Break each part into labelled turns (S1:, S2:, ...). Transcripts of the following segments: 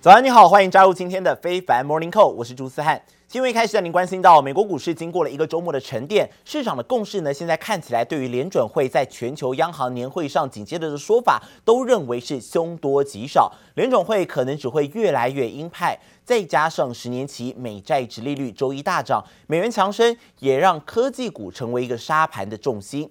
S1: 早安，你好，欢迎加入今天的非凡 Morning Call，我是朱思翰。新闻一开始带您关心到，美国股市经过了一个周末的沉淀，市场的共识呢，现在看起来对于联准会在全球央行年会上紧接着的说法，都认为是凶多吉少，联准会可能只会越来越鹰派。再加上十年期美债殖利率周一大涨，美元强升，也让科技股成为一个杀盘的重心。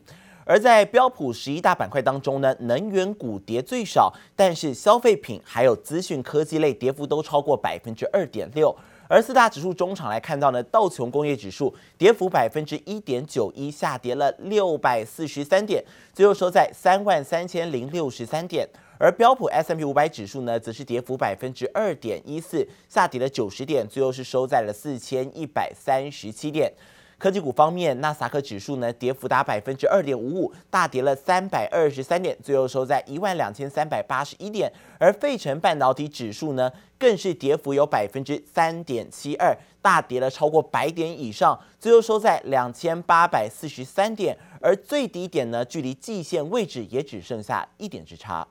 S1: 而在标普十一大板块当中呢，能源股跌最少，但是消费品还有资讯科技类跌幅都超过百分之二点六。而四大指数中场来看到呢，道琼工业指数跌幅百分之一点九一，下跌了六百四十三点，最后收在三万三千零六十三点。而标普 S M P 五百指数呢，则是跌幅百分之二点一四，下跌了九十点，最后是收在了四千一百三十七点。科技股方面，纳斯达克指数呢，跌幅达百分之二点五五，大跌了三百二十三点，最后收在一万两千三百八十一点。而费城半导体指数呢，更是跌幅有百分之三点七二，大跌了超过百点以上，最后收在两千八百四十三点。而最低点呢，距离季线位置也只剩下一点之差。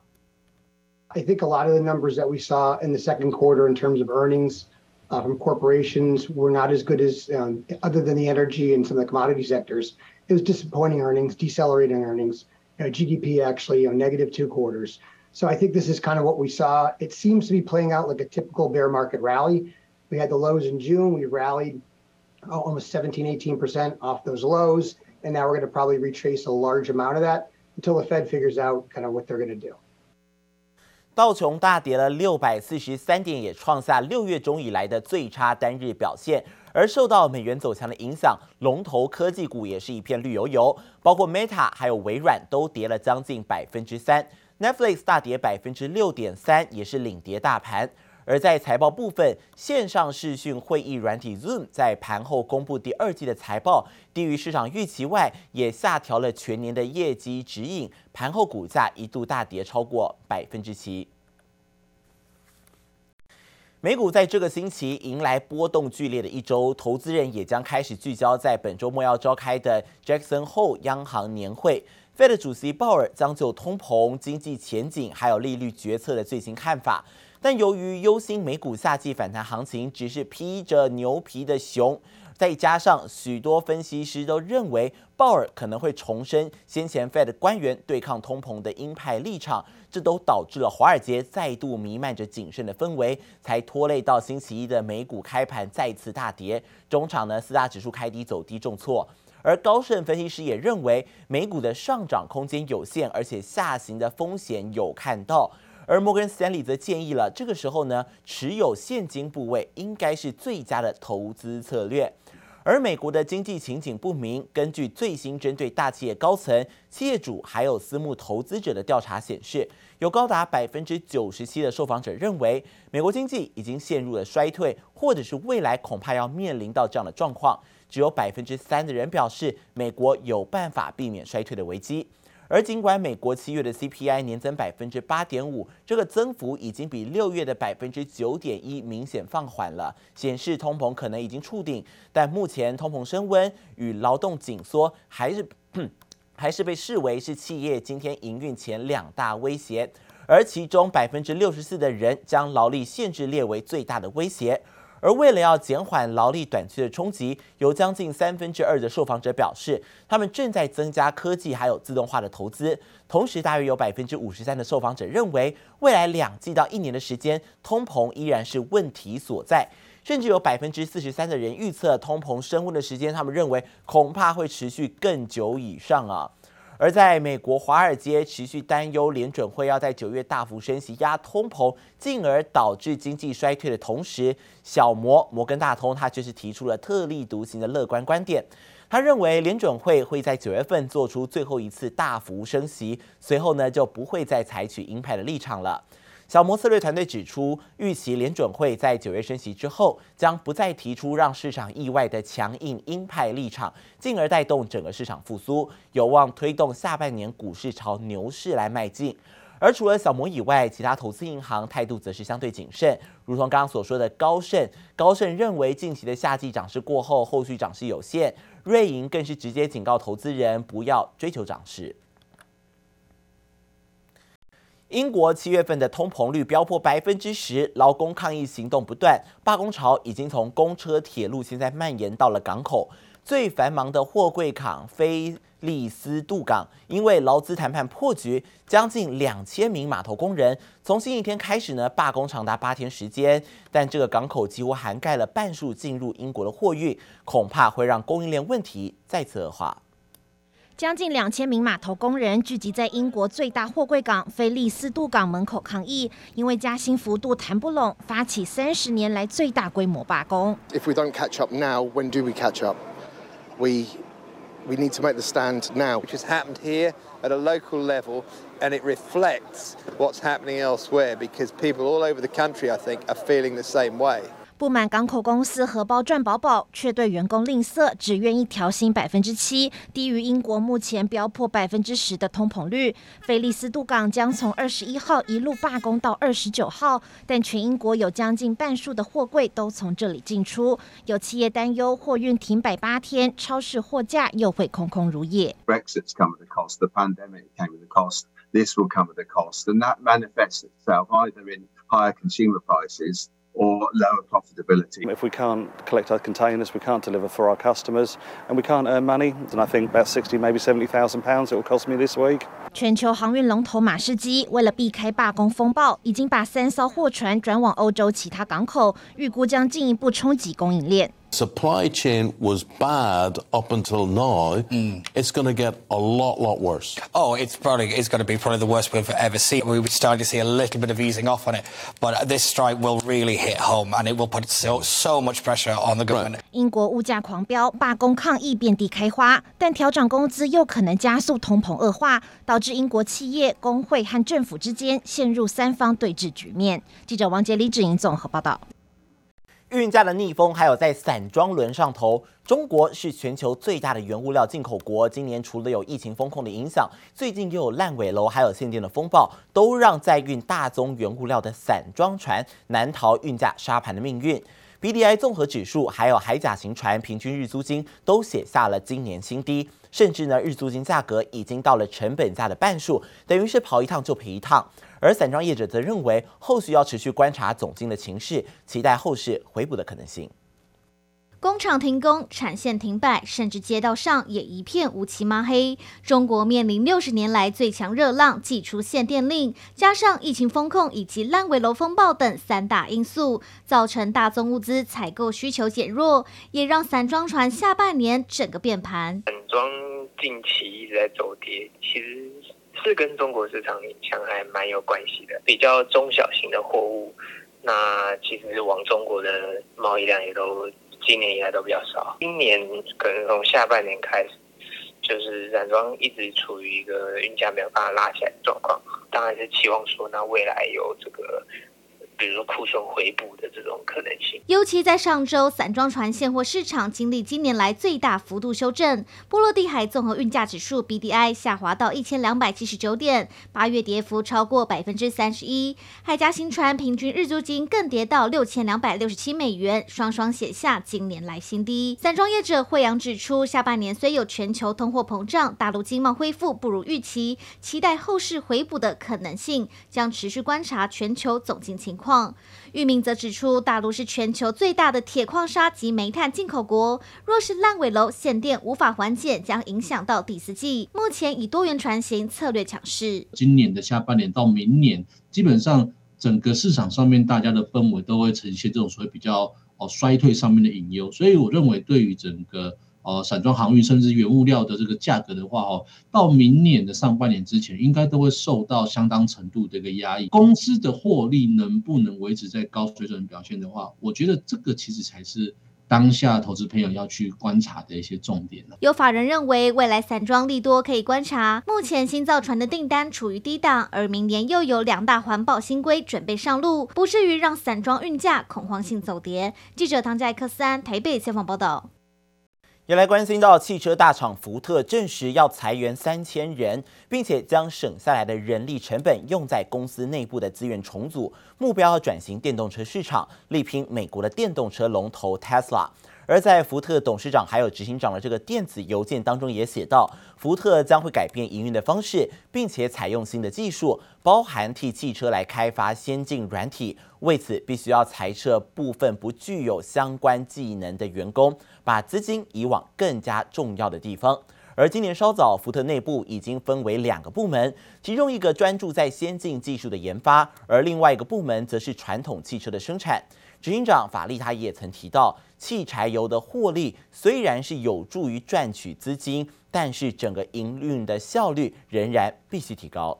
S2: I think a lot of the numbers that we saw in the second quarter in terms of earnings. Uh, from corporations were not as good as, um, other than the energy and some of the commodity sectors. It was disappointing earnings, decelerating earnings. You know, GDP actually, you know, negative two quarters. So I think this is kind of what we saw. It seems to be playing out like a typical bear market rally. We had the lows in June. We rallied oh, almost 17, 18% off those lows. And now we're going to probably retrace a large amount of that until the Fed figures out kind of what they're going to do.
S1: 道琼大跌了六百四十三点，也创下六月中以来的最差单日表现。而受到美元走强的影响，龙头科技股也是一片绿油油，包括 Meta 还有微软都跌了将近百分之三，Netflix 大跌百分之六点三，也是领跌大盘。而在财报部分，线上视讯会议软体 Zoom 在盘后公布第二季的财报，低于市场预期外，也下调了全年的业绩指引。盘后股价一度大跌超过百分之七。美股在这个星期迎来波动剧烈的一周，投资人也将开始聚焦在本周末要召开的 Jackson Hole 央行年会。Fed 主席鲍尔将就通膨、经济前景还有利率决策的最新看法。但由于忧心美股夏季反弹行情只是披着牛皮的熊，再加上许多分析师都认为鲍尔可能会重申先前 Fed 官员对抗通膨的鹰派立场，这都导致了华尔街再度弥漫着谨慎的氛围，才拖累到星期一的美股开盘再次大跌。中场呢，四大指数开低走低重挫，而高盛分析师也认为美股的上涨空间有限，而且下行的风险有看到。而摩根斯坦利则建议了，这个时候呢，持有现金部位应该是最佳的投资策略。而美国的经济前景不明，根据最新针对大企业高层、企业主还有私募投资者的调查显示，有高达百分之九十七的受访者认为，美国经济已经陷入了衰退，或者是未来恐怕要面临到这样的状况。只有百分之三的人表示，美国有办法避免衰退的危机。而尽管美国七月的 CPI 年增百分之八点五，这个增幅已经比六月的百分之九点一明显放缓了，显示通膨可能已经触顶。但目前通膨升温与劳动紧缩还是 还是被视为是企业今天营运前两大威胁，而其中百分之六十四的人将劳力限制列为最大的威胁。而为了要减缓劳力短缺的冲击，有将近三分之二的受访者表示，他们正在增加科技还有自动化的投资。同时，大约有百分之五十三的受访者认为，未来两季到一年的时间，通膨依然是问题所在。甚至有百分之四十三的人预测，通膨升温的时间，他们认为恐怕会持续更久以上啊。而在美国，华尔街持续担忧联准会要在九月大幅升息压通膨，进而导致经济衰退的同时，小摩摩根大通他却是提出了特立独行的乐观观点。他认为联准会会在九月份做出最后一次大幅升息，随后呢就不会再采取鹰派的立场了。小摩策略团队指出，预期联准会在九月升息之后，将不再提出让市场意外的强硬鹰派立场，进而带动整个市场复苏，有望推动下半年股市朝牛市来迈进。而除了小摩以外，其他投资银行态度则是相对谨慎，如同刚刚所说的高盛，高盛认为近期的夏季涨势过后，后续涨势有限。瑞银更是直接警告投资人不要追求涨势。英国七月份的通膨率飙破百分之十，劳工抗议行动不断，罢工潮已经从公车、铁路，现在蔓延到了港口。最繁忙的货柜港菲利斯杜港，因为劳资谈判破局，将近两千名码头工人从星期天开始呢罢工长达八天时间。但这个港口几乎涵盖了半数进入英国的货运，恐怕会让供应链问题再次恶化。
S3: 将近两千名码头工人聚集在英国最大货柜港菲利斯渡港门口抗议，因为加薪幅度谈不拢，发起三十年来最大规模罢工。
S4: If we don't catch up now, when do we catch up? We we need to make the stand now.
S5: Which has happened here at a local level, and it reflects what's happening elsewhere because people all over the country, I think, are feeling the same way.
S3: 不满港口公司荷包赚饱饱，却对员工吝啬，只愿意调薪百分之七，低于英国目前飙破百分之十的通膨率。菲利斯渡港将从二十一号一路罢工到二十九号，但全英国有将近半数的货柜都从这里进出。有企业担忧货运停摆八天，超市货架又会空空如也。
S6: Brexit's come at a cost. The pandemic came at a cost. This will come at a cost, and that manifests itself either in higher consumer prices. Or lower profitability.
S7: If we can't collect our containers, we can't deliver for our customers, and we can't earn money, then I think about 60, maybe 70,000 pounds it will cost me this week.
S3: 全球航运龙头马士基为了避开罢工风暴，已经把三艘货船转往欧洲其他港口，预估将进一步冲击供应链。
S8: Supply chain was bad up until now. Mm. It's going to get a lot, lot worse.
S9: Oh, it's probably it's going to be probably the worst we've ever seen. We were starting to see a little bit of easing off on it, but this strike will really hit home, and it will put so so much pressure on the government.
S3: 英国物价狂飙，罢工抗议遍地开花，但调涨工资又可能加速通膨恶化，导致英国企业、工会和政府之间陷入三方对峙局面。记者王杰、李芷莹综合报道。
S1: 运价的逆风，还有在散装轮上头，中国是全球最大的原物料进口国。今年除了有疫情风控的影响，最近又有烂尾楼，还有限电的风暴，都让在运大宗原物料的散装船难逃运价沙盘的命运。BDI 综合指数还有海甲型船平均日租金都写下了今年新低，甚至呢日租金价格已经到了成本价的半数，等于是跑一趟就赔一趟。而散装业者则认为，后续要持续观察总经的情势，期待后市回补的可能性。
S10: 工厂停工，产线停摆，甚至街道上也一片乌漆抹黑。中国面临六十年来最强热浪，祭出限电令，加上疫情风控以及烂尾楼风暴等三大因素，造成大宗物资采购需求减弱，也让散装船下半年整个变盘。
S11: 散装近期一直在走跌，其实。是跟中国市场影响还蛮有关系的，比较中小型的货物，那其实往中国的贸易量也都今年以来都比较少。今年可能从下半年开始，就是染装一直处于一个运价没有办法拉起来的状况，当然是期望说，那未来有这个。比如库存回补的这种可能性，
S10: 尤其在上周，散装船现货市场经历今年来最大幅度修正，波罗的海综合运价指数 BDI 下滑到一千两百七十九点，八月跌幅超过百分之三十一。海甲型船平均日租金更跌到六千两百六十七美元，双双写下今年来新低。散装业者惠阳指出，下半年虽有全球通货膨胀，大陆经贸恢复不如预期，期待后市回补的可能性，将持续观察全球总经情况。矿裕明则指出，大陆是全球最大的铁矿砂及煤炭进口国，若是烂尾楼限电无法缓解，将影响到第四季。目前以多元船型策略强势，
S12: 今年的下半年到明年，基本上整个市场上面大家的氛围都会呈现这种所谓比较哦衰退上面的隐忧，所以我认为对于整个。呃，散装航运甚至原物料的这个价格的话，哦，到明年的上半年之前，应该都会受到相当程度的一个压抑。公司的获利能不能维持在高水准表现的话，我觉得这个其实才是当下投资朋友要去观察的一些重点。
S10: 有法人认为，未来散装利多可以观察。目前新造船的订单处于低档，而明年又有两大环保新规准备上路，不至于让散装运价恐慌性走跌。记者唐在克斯安台北采访报道。
S1: 也来关心到汽车大厂福特证实要裁员三千人，并且将省下来的人力成本用在公司内部的资源重组，目标要转型电动车市场，力拼美国的电动车龙头 Tesla。而在福特董事长还有执行长的这个电子邮件当中也写到，福特将会改变营运的方式，并且采用新的技术，包含替汽车来开发先进软体。为此，必须要裁撤部分不具有相关技能的员工，把资金移往更加重要的地方。而今年稍早，福特内部已经分为两个部门，其中一个专注在先进技术的研发，而另外一个部门则是传统汽车的生产。执行长法利他也曾提到，汽柴油的获利虽然是有助于赚取资金，但是整个营运的效率仍然必须提高。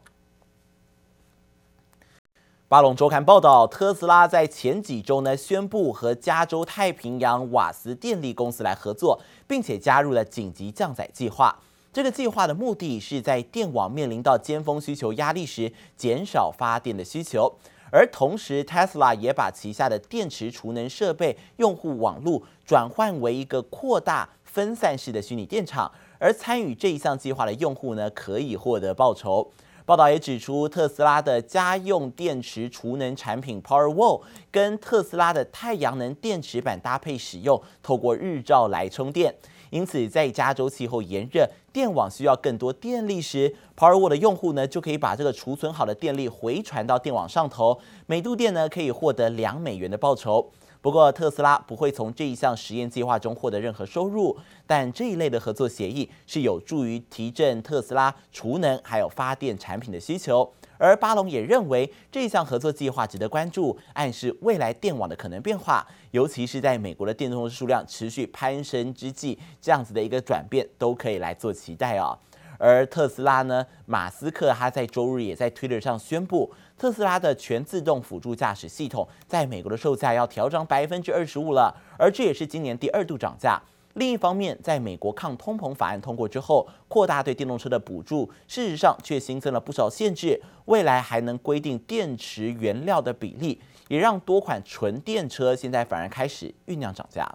S1: 巴龙周刊报道，特斯拉在前几周呢宣布和加州太平洋瓦斯电力公司来合作，并且加入了紧急降载计划。这个计划的目的是在电网面临到尖峰需求压力时，减少发电的需求。而同时，Tesla 也把旗下的电池储能设备用户网络转换为一个扩大分散式的虚拟电厂，而参与这一项计划的用户呢，可以获得报酬。报道也指出，特斯拉的家用电池储能产品 Powerwall 跟特斯拉的太阳能电池板搭配使用，透过日照来充电。因此，在加州气候炎热、电网需要更多电力时，Powerwall 的用户呢就可以把这个储存好的电力回传到电网上头，每度电呢可以获得两美元的报酬。不过，特斯拉不会从这一项实验计划中获得任何收入，但这一类的合作协议是有助于提振特斯拉储能还有发电产品的需求。而巴龙也认为这项合作计划值得关注，暗示未来电网的可能变化，尤其是在美国的电动车数量持续攀升之际，这样子的一个转变都可以来做期待哦。而特斯拉呢，马斯克他在周日也在 Twitter 上宣布，特斯拉的全自动辅助驾驶系统在美国的售价要调涨百分之二十五了，而这也是今年第二度涨价。另一方面，在美国抗通膨法案通过之后，扩大对电动车的补助，事实上却新增了不少限制。未来还能规定电池原料的比例，也让多款纯电车现在反而开始酝酿涨价。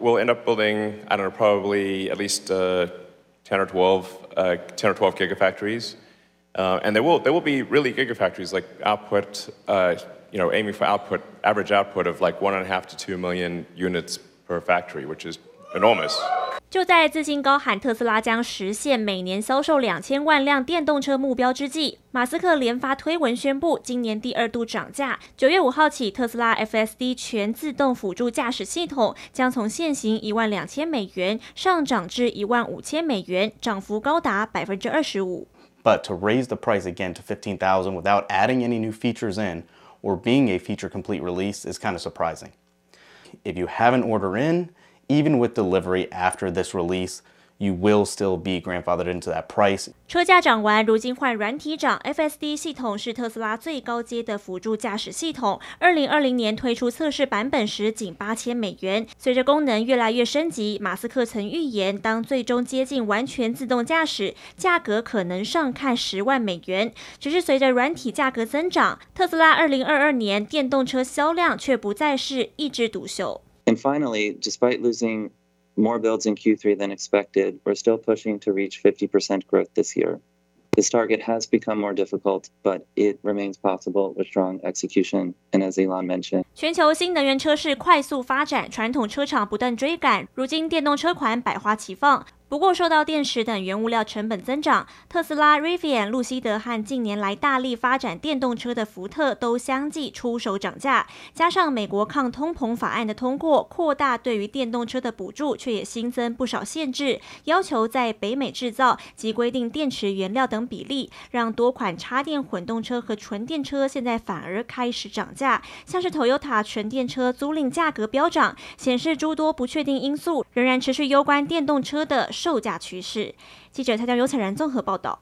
S13: We'll end up building, I don't know, probably at least uh, 10 or 12, uh, 10 or 12 gigafactories. Uh, and there will, there will be really gigafactories like output, uh, you know, aiming for output, average output of like one and a half to two million units per factory, which is enormous.
S14: 就在自信高喊特斯拉将实现每年销售两千万辆电动车目标之际，马斯克连发推文宣布，今年第二度涨价。九月五号起，特斯拉 FSD 全自动辅助驾驶系统将从现行一万两千美元上涨至一万五千美元，涨幅高达百分之二十五。
S15: But to raise the price again to fifteen thousand without adding any new features in or being a feature complete release is kind of surprising. If you have an order in, Even with delivery after this release, you will still be grandfathered into that price.
S14: 车价涨完，如今换软体涨。FSD 系统是特斯拉最高阶的辅助驾驶系统。二零二零年推出测试版本时，仅八千美元。随着功能越来越升级，马斯克曾预言，当最终接近完全自动驾驶，价格可能上看十万美元。只是随着软体价格增长，特斯拉二零二二年电动车销量却不再是一枝独秀。
S16: And finally, despite losing more builds in Q3 than expected, we're still pushing to reach 50% growth this year. This target has become more difficult, but it remains possible with strong execution. And as Elon mentioned,
S14: 全球新能源车市快速发展，传统车厂不断追赶，如今电动车款百花齐放。 不过，受到电池等原物料成本增长，特斯拉、Rivian、路西德和近年来大力发展电动车的福特都相继出手涨价。加上美国抗通膨法案的通过，扩大对于电动车的补助，却也新增不少限制，要求在北美制造及规定电池原料等比例，让多款插电混动车和纯电车现在反而开始涨价。像是 Toyota 纯电车租赁价格飙涨，显示诸多不确定因素仍然持续攸关电动车的。售价趋势。记者蔡江、刘彩然综合报道。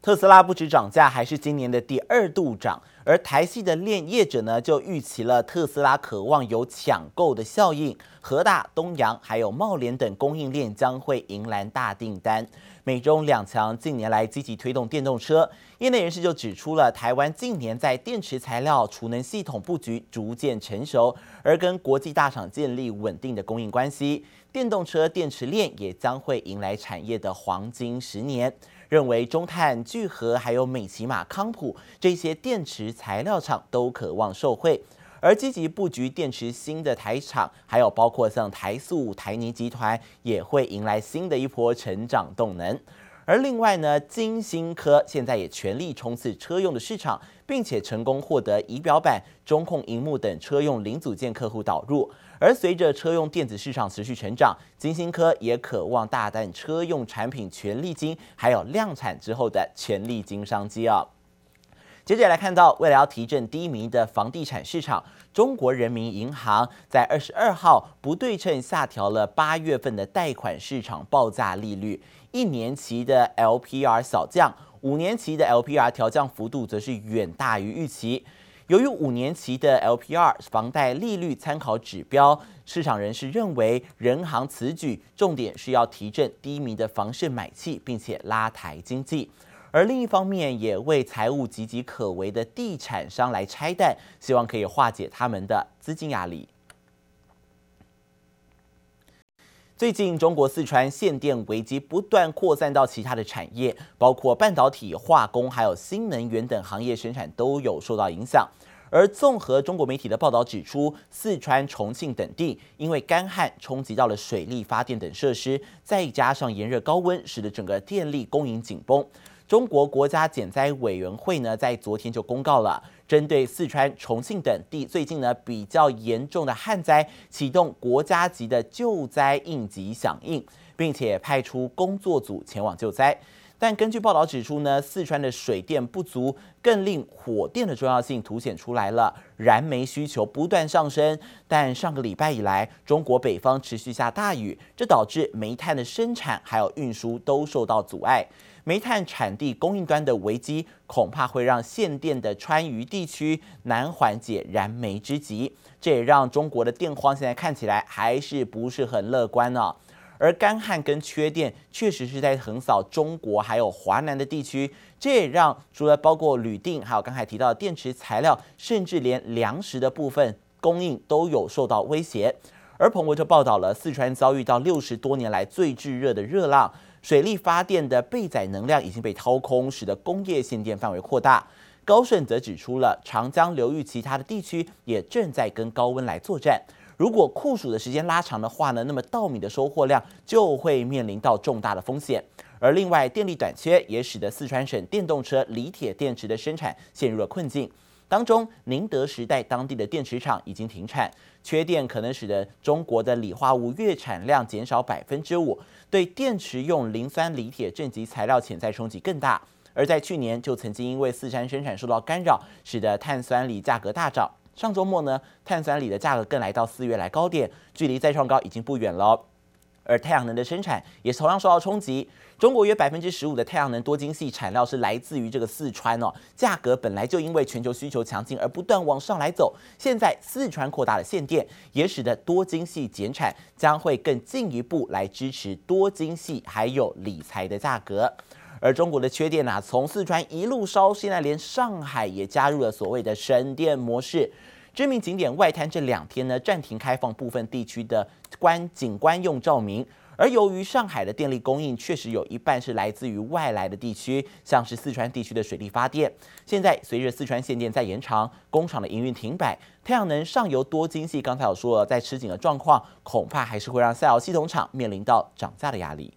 S1: 特斯拉不止涨价，还是今年的第二度涨。而台系的链业者呢，就预期了特斯拉渴望有抢购的效应，和大、东洋还有茂联等供应链将会迎来大订单。美中两强近年来积极推动电动车，业内人士就指出了台湾近年在电池材料、储能系统布局逐渐成熟，而跟国际大厂建立稳定的供应关系，电动车电池链也将会迎来产业的黄金十年。认为中碳、聚合还有美琪玛、康普这些电池材料厂都渴望受惠。而积极布局电池新的台厂，还有包括像台塑、台泥集团，也会迎来新的一波成长动能。而另外呢，晶心科现在也全力冲刺车用的市场，并且成功获得仪表板、中控荧幕等车用零组件客户导入。而随着车用电子市场持续成长，晶心科也渴望大啖车用产品全力金，还有量产之后的全力金商机啊。接着来看到，为了要提振低迷的房地产市场，中国人民银行在二十二号不对称下调了八月份的贷款市场报价利率，一年期的 LPR 小降，五年期的 LPR 调降幅度则是远大于预期。由于五年期的 LPR 房贷利率参考指标，市场人士认为，人行此举重点是要提振低迷的房市买气，并且拉抬经济。而另一方面，也为财务岌岌可危的地产商来拆弹，希望可以化解他们的资金压力。最近，中国四川限电危机不断扩散到其他的产业，包括半导体、化工，还有新能源等行业生产都有受到影响。而综合中国媒体的报道指出，四川、重庆等地因为干旱冲击到了水力发电等设施，再加上炎热高温，使得整个电力供应紧绷。中国国家减灾委员会呢，在昨天就公告了，针对四川、重庆等地最近呢比较严重的旱灾，启动国家级的救灾应急响应，并且派出工作组前往救灾。但根据报道指出呢，四川的水电不足，更令火电的重要性凸显出来了，燃煤需求不断上升。但上个礼拜以来，中国北方持续下大雨，这导致煤炭的生产还有运输都受到阻碍。煤炭产地供应端的危机，恐怕会让限电的川渝地区难缓解燃眉之急。这也让中国的电荒现在看起来还是不是很乐观呢、而干旱跟缺电确实是在横扫中国还有华南的地区，这也让除了包括铝锭，还有刚才提到的电池材料，甚至连粮食的部分供应都有受到威胁。而彭博就报道了，四川遭遇到六十多年来最炙热的热浪。水力发电的备载能量已经被掏空，使得工业限电范围扩大。高盛则指出了长江流域其他的地区也正在跟高温来作战。如果酷暑的时间拉长的话呢，那么稻米的收获量就会面临到重大的风险。而另外，电力短缺也使得四川省电动车锂铁电池的生产陷入了困境。当中，宁德时代当地的电池厂已经停产，缺电可能使得中国的锂化物月产量减少百分之五。对电池用磷酸锂铁正极材料潜在冲击更大，而在去年就曾经因为四川生产受到干扰，使得碳酸锂价格大涨。上周末呢，碳酸锂的价格更来到四月来高点，距离再创高已经不远了。而太阳能的生产也同样受到冲击。中国约百分之十五的太阳能多晶系产料是来自于这个四川哦，价格本来就因为全球需求强劲而不断往上来走。现在四川扩大了限电，也使得多晶系减产，将会更进一步来支持多晶系还有锂材的价格。而中国的缺电啊，从四川一路烧，现在连上海也加入了所谓的省电模式。知名景点外滩这两天呢，暂停开放部分地区的观景观用照明。而由于上海的电力供应确实有一半是来自于外来的地区，像是四川地区的水力发电。现在随着四川限电再延长，工厂的营运停摆，太阳能上游多精细刚才有说了，在吃紧的状况，恐怕还是会让下游系统厂面临到涨价的压力。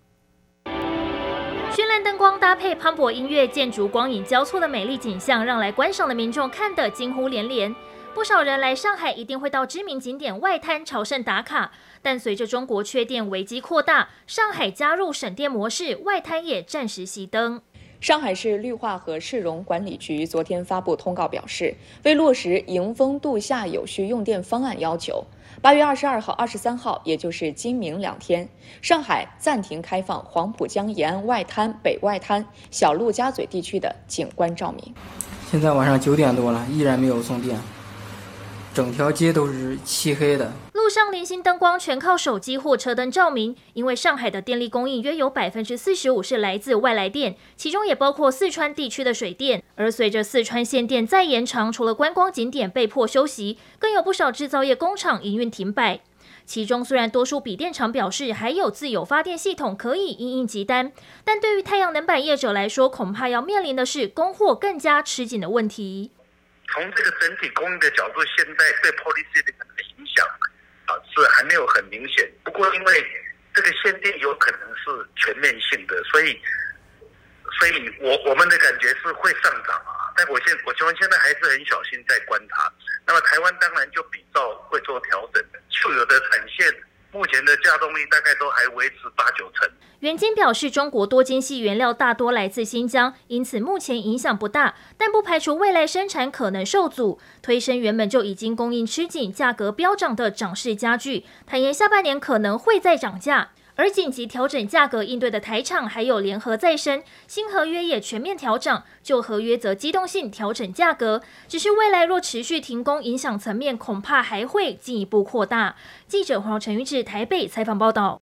S17: 绚烂灯光搭配磅礴音乐，建筑光影交错的美丽景象，让来观赏的民众看得惊呼连连。不少人来上海一定会到知名景点外滩朝圣打卡，但随着中国缺电危机扩大，上海加入省电模式，外滩也暂时熄灯。
S18: 上海市绿化和市容管理局昨天发布通告表示，为落实迎峰度夏有序用电方案要求，八月二十二号、二十三号，也就是今明两天，上海暂停开放黄浦江沿岸外滩、北外滩、小陆家嘴地区的景观照明。
S19: 现在晚上九点多了，依然没有送电。整条街都是漆黑的，
S17: 路上零星灯光全靠手机或车灯照明。因为上海的电力供应约有百分之四十五是来自外来电，其中也包括四川地区的水电。而随着四川限电再延长，除了观光景点被迫休息，更有不少制造业工厂营运停摆。其中虽然多数笔电厂表示还有自有发电系统可以应应急单，但对于太阳能板业者来说，恐怕要面临的是供货更加吃紧的问题。
S20: 从这个整体供应的角度，现在对 policy 的影响啊是还没有很明显。不过因为这个限定有可能是全面性的，所以，所以我我们的感觉是会上涨啊。但我现我希望现在还是很小心在观察。那么台湾当然就比照会做调整的，旧有的产线目前的稼动力大概都还维持八九成。
S17: 袁晶表示，中国多晶矽原料大多来自新疆，因此目前影响不大，但不排除未来生产可能受阻，推升原本就已经供应吃紧、价格飙涨的涨势加剧。坦言下半年可能会再涨价，而紧急调整价格应对的台厂还有联合再生，新合约也全面调整，旧合约则机动性调整价格。只是未来若持续停工，影响层面恐怕还会进一步扩大。记者黄晨玉志台北采访报道。